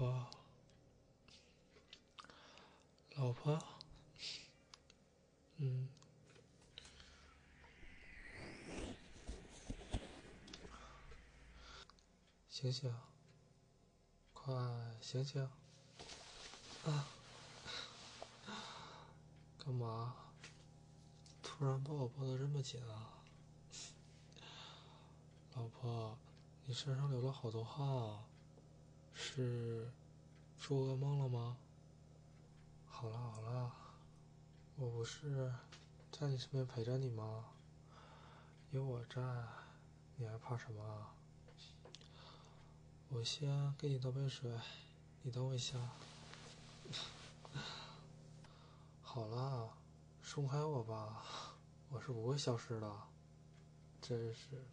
婆，老婆，嗯，醒醒，快醒醒！啊，干嘛？突然把我抱得这么紧啊？老婆，你身上流了好多汗啊，是做噩梦了吗？好了好了，我不是在你身边陪着你吗？有我在，你还怕什么？我先给你倒杯水，你等我一下。好了，松开我吧，我是不会消失的。真是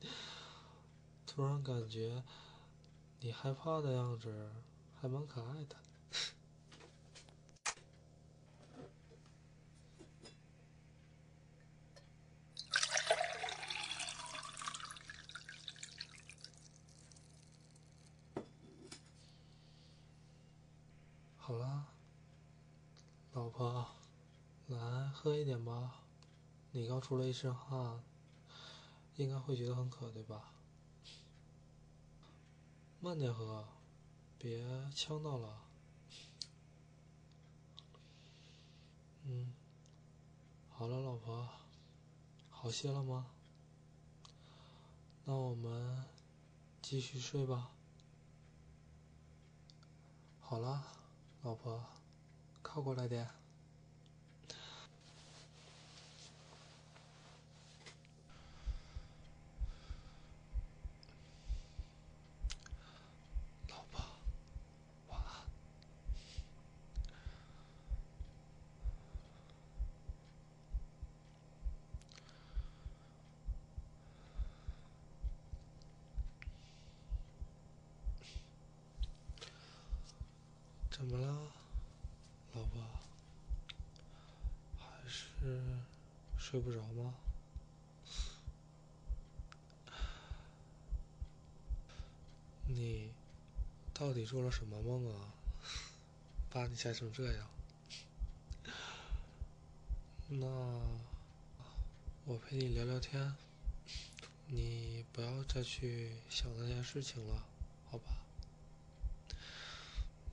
的，突然感觉你害怕的样子还蛮可爱的。好了，老婆，来喝一点吧。你刚出了一身汗，应该会觉得很渴，对吧？慢点喝，别呛到了。嗯，好了，老婆，好些了吗？那我们继续睡吧。好了，老婆，靠过来点。怎么了，老婆？还是睡不着吗？你到底做了什么梦啊？把你吓成这样？那我陪你聊聊天，你不要再去想那件事情了，好吧？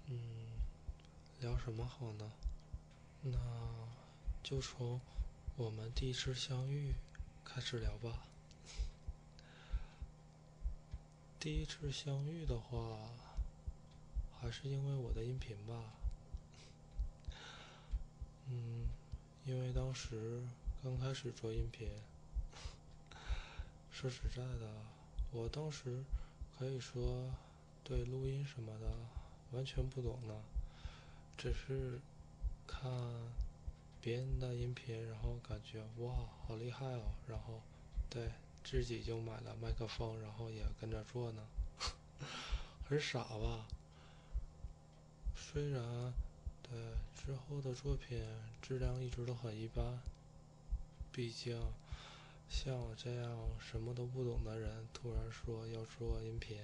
嗯，聊什么好呢？那就从我们第一次相遇开始聊吧。第一次相遇的话，还是因为我的音频吧。嗯，因为当时刚开始做音频，说实在的，我当时可以说对录音什么的完全不懂呢，只是看别人的音频，然后感觉哇，好厉害哦，然后对自己就买了麦克风，然后也跟着做呢，很傻吧？虽然对之后的作品质量一直都很一般，毕竟像我这样什么都不懂的人，突然说要做音频，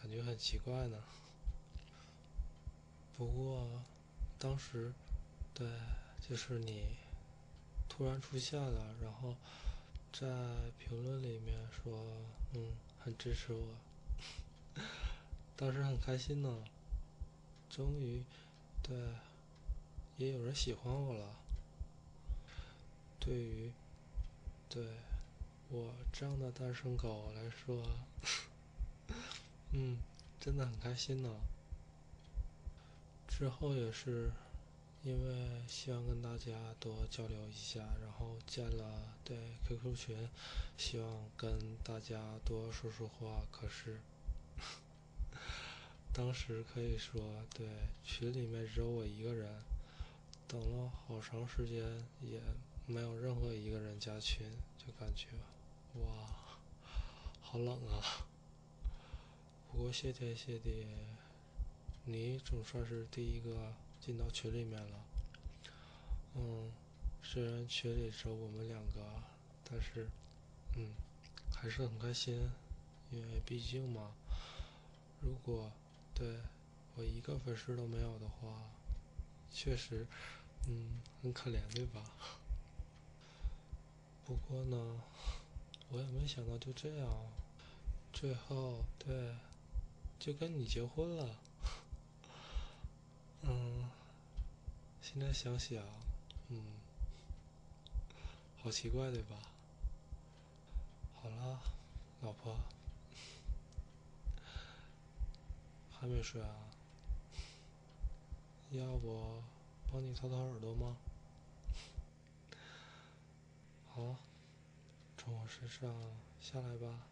感觉很奇怪呢。不过当时对，就是你突然出现了，然后在评论里面说，嗯，很支持我，当时很开心呢。终于，对，也有人喜欢我了。对于对我这样的单身狗来说，嗯，真的很开心呢。之后也是因为希望跟大家多交流一下，然后建了对 QQ 群，希望跟大家多说说话。可是 当时可以说，对群里面只有我一个人，等了好长时间也没有任何一个人加群，就感觉哇，好冷啊。不过谢天谢地。你总算是第一个进到群里面了，嗯，虽然群里只有我们两个，但是，嗯，还是很开心，因为毕竟嘛，如果对我一个粉丝都没有的话，确实，嗯，很可怜，对吧？不过呢，我也没想到就这样，最后对，就跟你结婚了。嗯，现在想想，嗯，好奇怪，对吧？好了，老婆，还没睡啊？要我帮你掏掏耳朵吗？好，从我身上下来吧。